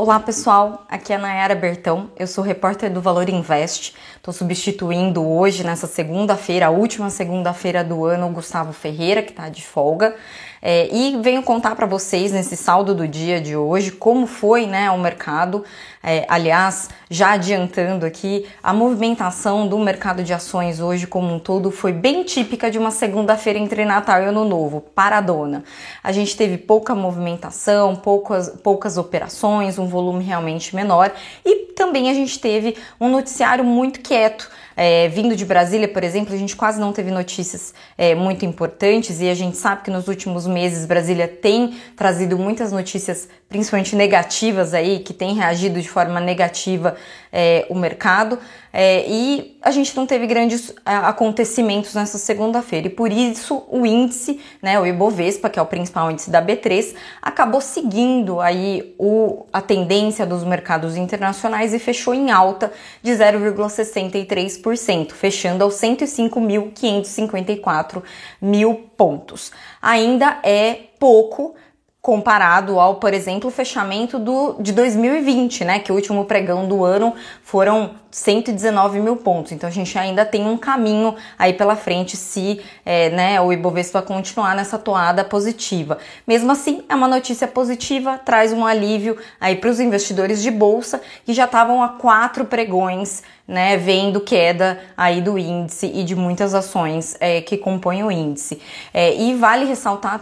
Olá pessoal, aqui é a Nayara Bertão, eu sou repórter do Valor Invest. Estou substituindo hoje, nessa segunda-feira, a última segunda-feira do ano, o Gustavo Ferreira, que está de folga. É, e venho contar para vocês nesse saldo do dia de hoje como foi né, o mercado. É, aliás, já adiantando aqui, a movimentação do mercado de ações hoje como um todo foi bem típica de uma segunda-feira entre Natal e Ano Novo, paradona. A gente teve pouca movimentação, poucas, poucas operações, um volume realmente menor e também a gente teve um noticiário muito quieto. É, vindo de Brasília, por exemplo, a gente quase não teve notícias é, muito importantes e a gente sabe que nos últimos meses Brasília tem trazido muitas notícias, principalmente negativas aí, que tem reagido de forma negativa é, o mercado. É, e a gente não teve grandes é, acontecimentos nessa segunda-feira e por isso o índice, né, o Ibovespa, que é o principal índice da B3, acabou seguindo aí o, a tendência dos mercados internacionais e fechou em alta de 0,63%, fechando aos 105.554 mil pontos. Ainda é pouco comparado ao, por exemplo, fechamento do, de 2020, né? Que o último pregão do ano foram 119 mil pontos. Então a gente ainda tem um caminho aí pela frente se é, né, o Ibovespa continuar nessa toada positiva. Mesmo assim, é uma notícia positiva, traz um alívio aí para os investidores de bolsa que já estavam a quatro pregões. Né, vendo queda aí do índice e de muitas ações é, que compõem o índice. É, e vale ressaltar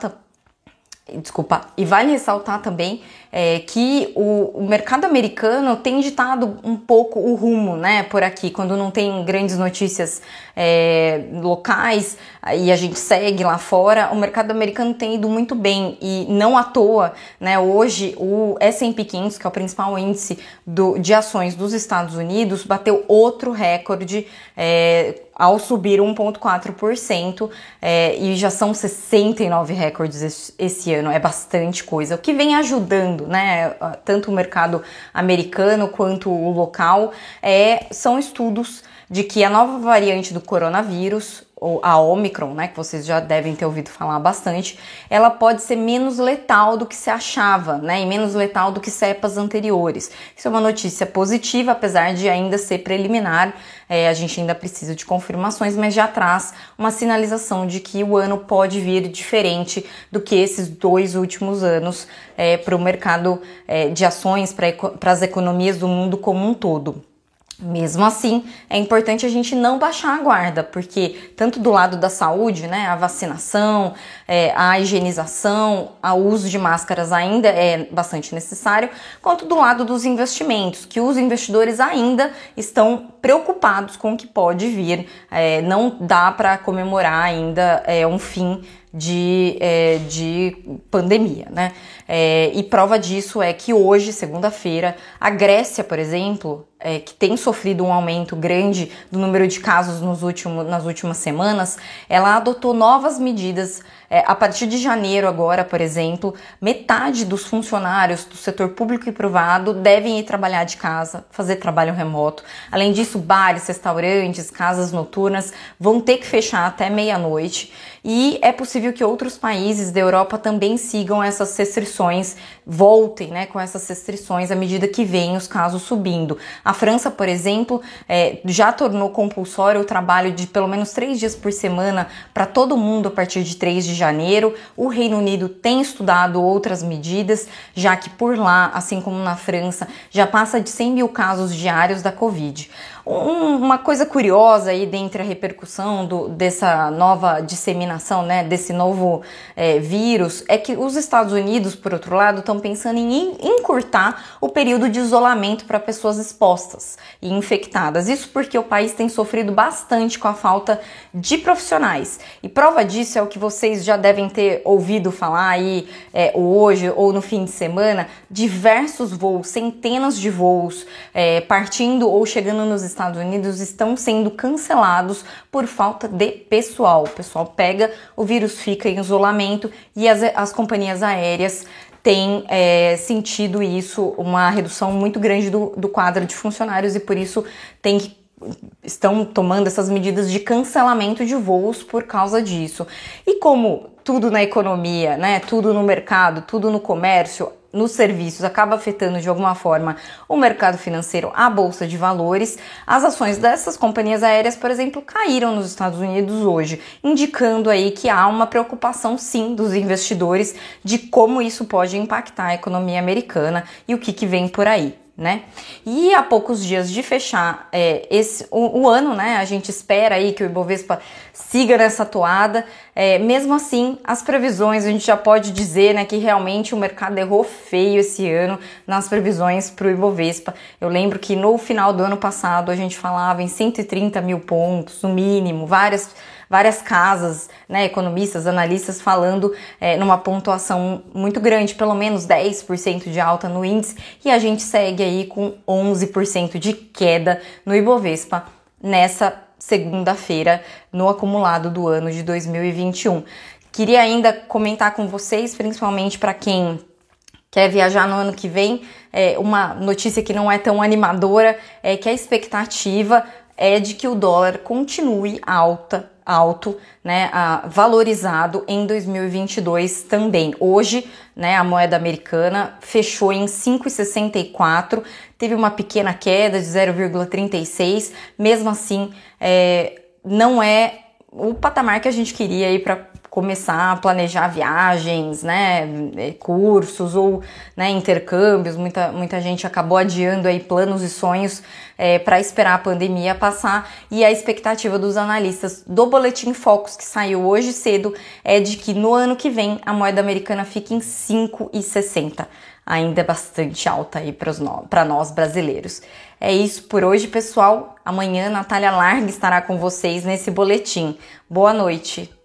Desculpa, e vale ressaltar também é, que o, o, mercado americano tem ditado um pouco o rumo, né, por aqui, quando não tem grandes notícias é, locais e a gente segue lá fora, o mercado americano tem ido muito bem. E não à toa, né, hoje o S&P 500, que é o principal índice do, de ações dos Estados Unidos, bateu outro recorde é, ao subir 1,4% é, e já são 69 recordes esse, esse, ano, é bastante coisa, o que vem ajudando, né, tanto o mercado americano quanto o local, é, são estudos de que a nova variante do coronavírus, ou a Omicron, né, que vocês já devem ter ouvido falar bastante, ela pode ser menos letal do que se achava, né, e menos letal do que cepas anteriores. Isso é uma notícia positiva, apesar de ainda ser preliminar, é, a gente ainda precisa de confirmações, mas já traz uma sinalização de que o ano pode vir diferente do que esses dois últimos anos é, para o mercado é, de ações, para as economias do mundo como um todo. Mesmo assim, é importante a gente não baixar a guarda, porque tanto do lado da saúde, né, a vacinação, é, a higienização, o uso de máscaras ainda é bastante necessário, quanto do lado dos investimentos, que os investidores ainda estão preocupados com o que pode vir. É, não dá para comemorar ainda é, um fim de, é, de pandemia, né? É, e prova disso é que hoje, segunda-feira, a Grécia, por exemplo, é, que tem sofrido um aumento grande do número de casos nos último, nas últimas semanas, ela adotou novas medidas. É, a partir de janeiro, agora, por exemplo, metade dos funcionários do setor público e privado devem ir trabalhar de casa, fazer trabalho remoto. Além disso, bares, restaurantes, casas noturnas vão ter que fechar até meia-noite e é possível que outros países da Europa também sigam essas restrições, voltem né, com essas restrições à medida que vêm os casos subindo. A França, por exemplo, é, já tornou compulsório o trabalho de pelo menos três dias por semana para todo mundo a partir de 3 de janeiro. O Reino Unido tem estudado outras medidas, já que por lá, assim como na França, já passa de 100 mil casos diários da Covid. Um, uma coisa curiosa aí dentre a repercussão do, dessa nova disseminação, né, desse novo é, vírus, é que os Estados Unidos, por outro lado, estão pensando em encurtar o período de isolamento para pessoas expostas e infectadas. Isso porque o país tem sofrido bastante com a falta de profissionais. E prova disso é o que vocês já devem ter ouvido falar aí é, hoje ou no fim de semana: diversos voos, centenas de voos é, partindo ou chegando nos Estados Unidos estão sendo cancelados por falta de pessoal. O pessoal pega, o vírus fica em isolamento e as, as companhias aéreas têm é, sentido isso, uma redução muito grande do, do quadro de funcionários e por isso tem que estão tomando essas medidas de cancelamento de voos por causa disso. E como tudo na economia, né, tudo no mercado, tudo no comércio, nos serviços acaba afetando de alguma forma o mercado financeiro, a bolsa de valores. As ações dessas companhias aéreas, por exemplo, caíram nos Estados Unidos hoje, indicando aí que há uma preocupação sim dos investidores de como isso pode impactar a economia americana e o que, que vem por aí né? E há poucos dias de fechar é, esse, o, o, ano, né? A gente espera aí que o Ibovespa siga nessa toada. É, mesmo assim, as previsões, a gente já pode dizer né, que realmente o mercado errou feio esse ano nas previsões para o Ibovespa. Eu lembro que no final do ano passado a gente falava em 130 mil pontos, no mínimo, várias várias casas, né, economistas, analistas falando é, numa pontuação muito grande, pelo menos 10% de alta no índice, e a gente segue aí com 11% de queda no Ibovespa nessa segunda-feira no acumulado do ano de 2021. Queria ainda comentar com vocês, principalmente para quem quer viajar no ano que vem, é, uma notícia que não é tão animadora é que a expectativa é de que o dólar continue alta alto, né, valorizado em 2022 também. Hoje, né, a moeda americana fechou em 5,64, teve uma pequena queda de 0,36, mesmo assim, é, não é o patamar que a gente queria aí para começar a planejar viagens, né, é, cursos ou né, intercâmbios. Muita, muita gente acabou adiando aí planos e sonhos é, para esperar a pandemia passar e a expectativa dos analistas do Boletim Focus que saiu hoje cedo é de que no ano que vem a moeda americana fique em 5,60 ainda é bastante alta aí para nós brasileiros. É isso por hoje, pessoal. Amanhã Natália Larga estará com vocês nesse boletim. Boa noite.